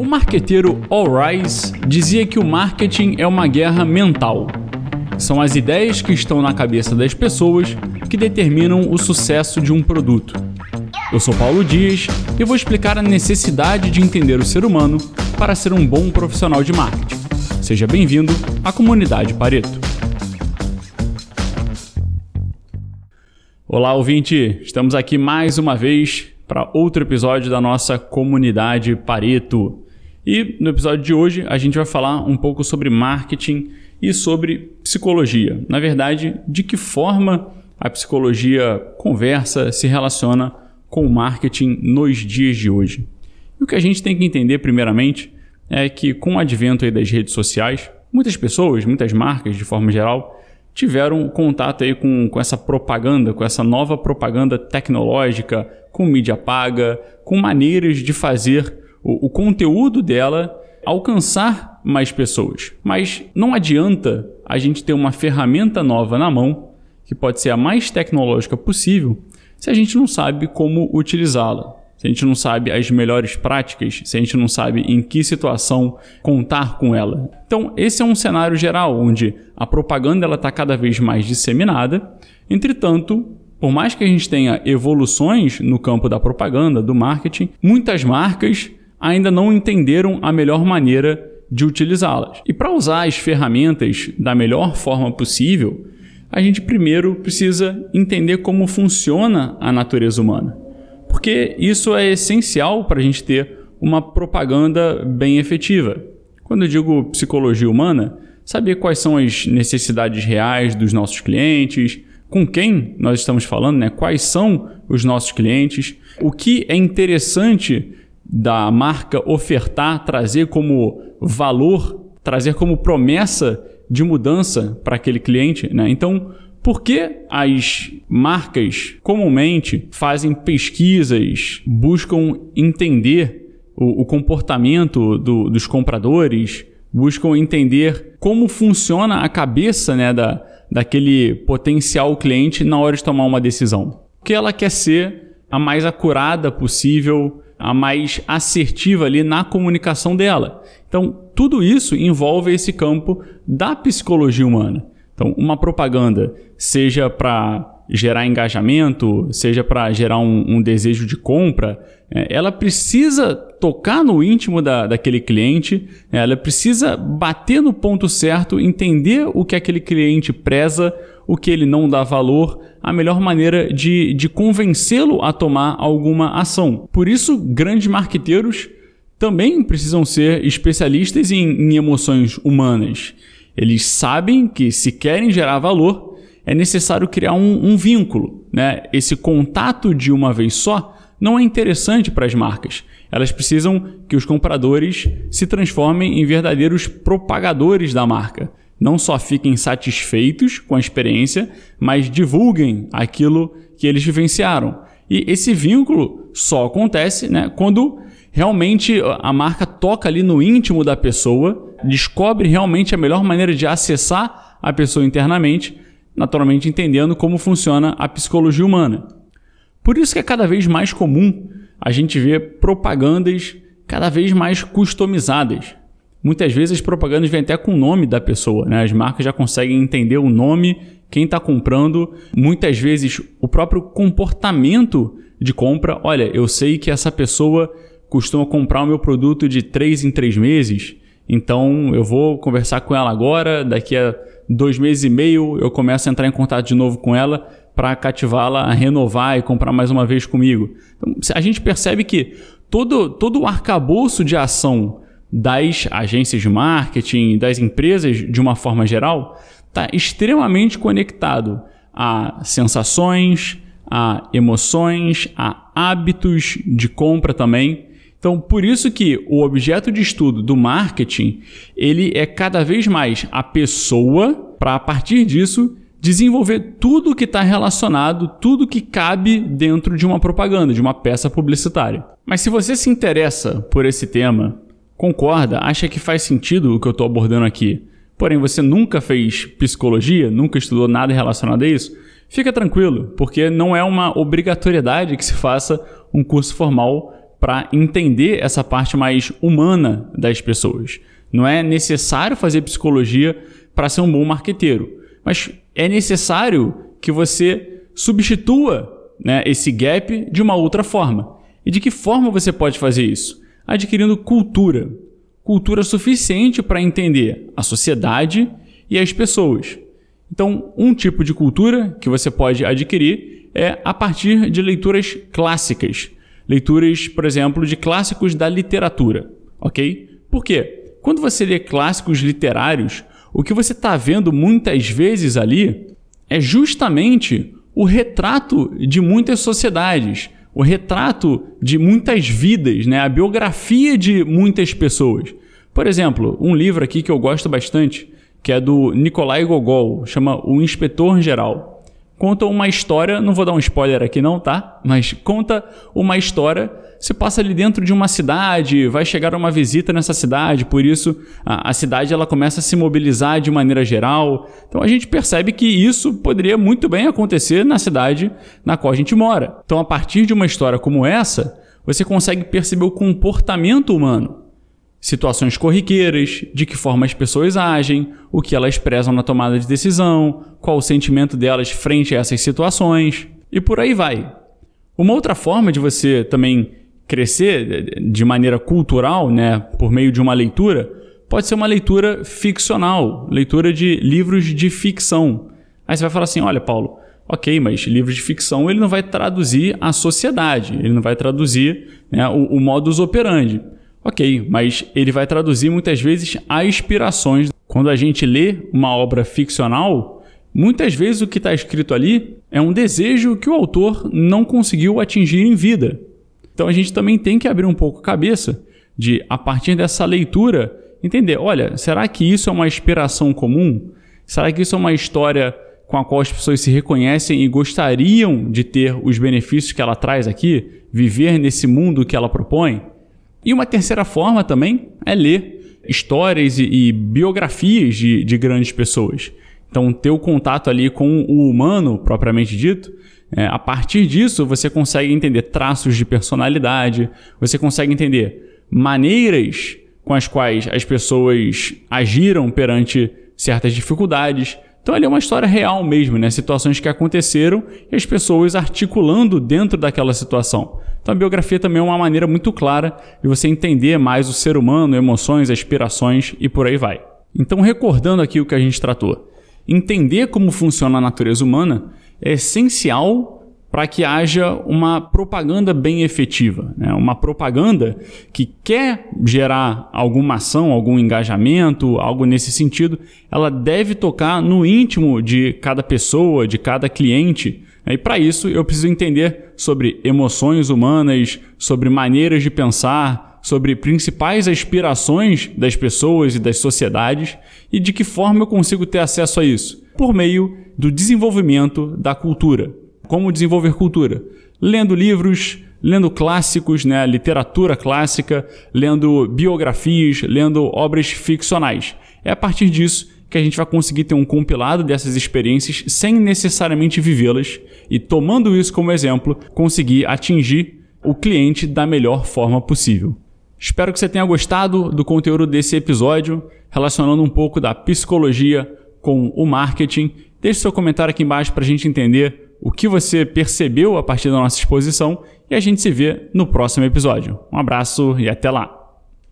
O marqueteiro All Rise dizia que o marketing é uma guerra mental. São as ideias que estão na cabeça das pessoas que determinam o sucesso de um produto. Eu sou Paulo Dias e vou explicar a necessidade de entender o ser humano para ser um bom profissional de marketing. Seja bem-vindo à comunidade Pareto. Olá, ouvinte! Estamos aqui mais uma vez para outro episódio da nossa comunidade Pareto. E no episódio de hoje a gente vai falar um pouco sobre marketing e sobre psicologia. Na verdade, de que forma a psicologia conversa, se relaciona com o marketing nos dias de hoje. E o que a gente tem que entender, primeiramente, é que com o advento das redes sociais, muitas pessoas, muitas marcas de forma geral, tiveram contato aí com, com essa propaganda, com essa nova propaganda tecnológica, com mídia paga, com maneiras de fazer o, o conteúdo dela alcançar mais pessoas. Mas não adianta a gente ter uma ferramenta nova na mão, que pode ser a mais tecnológica possível, se a gente não sabe como utilizá-la se a gente não sabe as melhores práticas, se a gente não sabe em que situação contar com ela. Então, esse é um cenário geral onde a propaganda está cada vez mais disseminada. Entretanto, por mais que a gente tenha evoluções no campo da propaganda, do marketing, muitas marcas ainda não entenderam a melhor maneira de utilizá-las. E para usar as ferramentas da melhor forma possível, a gente primeiro precisa entender como funciona a natureza humana porque isso é essencial para a gente ter uma propaganda bem efetiva. Quando eu digo psicologia humana, saber quais são as necessidades reais dos nossos clientes, com quem nós estamos falando, né? quais são os nossos clientes, o que é interessante da marca ofertar, trazer como valor, trazer como promessa de mudança para aquele cliente. Né? Então, por que as marcas comumente fazem pesquisas, buscam entender o, o comportamento do, dos compradores, buscam entender como funciona a cabeça né, da, daquele potencial cliente na hora de tomar uma decisão? Porque ela quer ser a mais acurada possível, a mais assertiva ali na comunicação dela. Então, tudo isso envolve esse campo da psicologia humana. Então, uma propaganda, seja para gerar engajamento, seja para gerar um, um, desejo de compra, é, ela precisa tocar no íntimo da, daquele cliente, é, ela precisa bater no ponto certo, entender o que aquele cliente preza, o que ele não dá valor, a melhor maneira de, de convencê-lo a tomar alguma ação. Por isso, grandes marqueteiros também precisam ser especialistas em, em emoções humanas. Eles sabem que se querem gerar valor, é necessário criar um, um vínculo. Né? Esse contato de uma vez só não é interessante para as marcas. Elas precisam que os compradores se transformem em verdadeiros propagadores da marca. Não só fiquem satisfeitos com a experiência, mas divulguem aquilo que eles vivenciaram. E esse vínculo só acontece né, quando realmente a marca toca ali no íntimo da pessoa, descobre realmente a melhor maneira de acessar a pessoa internamente, naturalmente entendendo como funciona a psicologia humana. Por isso que é cada vez mais comum a gente ver propagandas cada vez mais customizadas. Muitas vezes as propagandas vêm até com o nome da pessoa, né? As marcas já conseguem entender o nome, quem está comprando, muitas vezes o próprio comportamento de compra. Olha, eu sei que essa pessoa costuma comprar o meu produto de 3 em 3 meses, então eu vou conversar com ela agora, daqui a dois meses e meio eu começo a entrar em contato de novo com ela para cativá-la a renovar e comprar mais uma vez comigo. Então, a gente percebe que todo, todo o arcabouço de ação das agências de marketing, das empresas de uma forma geral, está extremamente conectado a sensações, a emoções, a hábitos de compra também. Então, por isso que o objeto de estudo do marketing, ele é cada vez mais a pessoa para a partir disso desenvolver tudo que está relacionado, tudo que cabe dentro de uma propaganda, de uma peça publicitária. Mas se você se interessa por esse tema, concorda, acha que faz sentido o que eu estou abordando aqui, porém você nunca fez psicologia, nunca estudou nada relacionado a isso, fica tranquilo, porque não é uma obrigatoriedade que se faça um curso formal para entender essa parte mais humana das pessoas. Não é necessário fazer psicologia para ser um bom marqueteiro, mas é necessário que você substitua né, esse gap de uma outra forma. E de que forma você pode fazer isso? Adquirindo cultura. Cultura suficiente para entender a sociedade e as pessoas. Então, um tipo de cultura que você pode adquirir é a partir de leituras clássicas. Leituras, por exemplo, de clássicos da literatura. Ok? Por quê? Quando você lê clássicos literários, o que você está vendo muitas vezes ali é justamente o retrato de muitas sociedades, o retrato de muitas vidas, né? a biografia de muitas pessoas. Por exemplo, um livro aqui que eu gosto bastante, que é do Nikolai Gogol, chama O Inspetor Geral conta uma história, não vou dar um spoiler aqui não, tá? Mas conta uma história, se passa ali dentro de uma cidade, vai chegar uma visita nessa cidade, por isso a, a, cidade ela começa a se mobilizar de maneira geral. Então a gente percebe que isso poderia muito bem acontecer na cidade na qual a gente mora. Então a partir de uma história como essa, você consegue perceber o comportamento humano situações corriqueiras, de que forma as pessoas agem, o que elas prezam na tomada de decisão, qual o sentimento delas frente a essas situações e por aí vai. Uma outra forma de você também crescer de maneira cultural, né, por meio de uma leitura, pode ser uma leitura ficcional, leitura de livros de ficção. Aí você vai falar assim: olha, Paulo, ok, mas livro de ficção ele não vai traduzir a sociedade, ele não vai traduzir né, o, o modus operandi. Ok, mas ele vai traduzir muitas vezes aspirações. Quando a gente lê uma obra ficcional, muitas vezes o que está escrito ali é um desejo que o autor não conseguiu atingir em vida. Então a gente também tem que abrir um pouco a cabeça de, a partir dessa leitura, entender: olha, será que isso é uma inspiração comum? Será que isso é uma história com a qual as pessoas se reconhecem e gostariam de ter os benefícios que ela traz aqui? Viver nesse mundo que ela propõe? E uma terceira forma também é ler histórias e, e biografias de, de, grandes pessoas. Então, ter o contato ali com o humano, propriamente dito, é, a partir disso você consegue entender traços de personalidade, você consegue entender maneiras com as quais as pessoas agiram perante certas dificuldades. Então, ali é uma história real mesmo, né? Situações que aconteceram e as pessoas articulando dentro daquela situação. Então a biografia também é uma maneira muito clara de você entender mais o ser humano, emoções, aspirações e por aí vai. Então, recordando aqui o que a gente tratou, entender como funciona a natureza humana é essencial para que haja uma propaganda bem efetiva. Né? Uma propaganda que quer gerar alguma ação, algum engajamento, algo nesse sentido, ela deve tocar no íntimo de cada pessoa, de cada cliente, e para isso eu preciso entender sobre emoções humanas, sobre maneiras de pensar, sobre principais aspirações das pessoas e das sociedades e de que forma eu consigo ter acesso a isso? Por meio do desenvolvimento da cultura. Como desenvolver cultura? Lendo livros, lendo clássicos, né, literatura clássica, lendo biografias, lendo obras ficcionais. É a partir disso que a gente vai conseguir ter um compilado dessas experiências sem necessariamente vivê-las e, tomando isso como exemplo, conseguir atingir o cliente da melhor forma possível. Espero que você tenha gostado do conteúdo desse episódio, relacionando um pouco da psicologia com o marketing. Deixe seu comentário aqui embaixo para a gente entender o que você percebeu a partir da nossa exposição e a gente se vê no próximo episódio. Um abraço e até lá!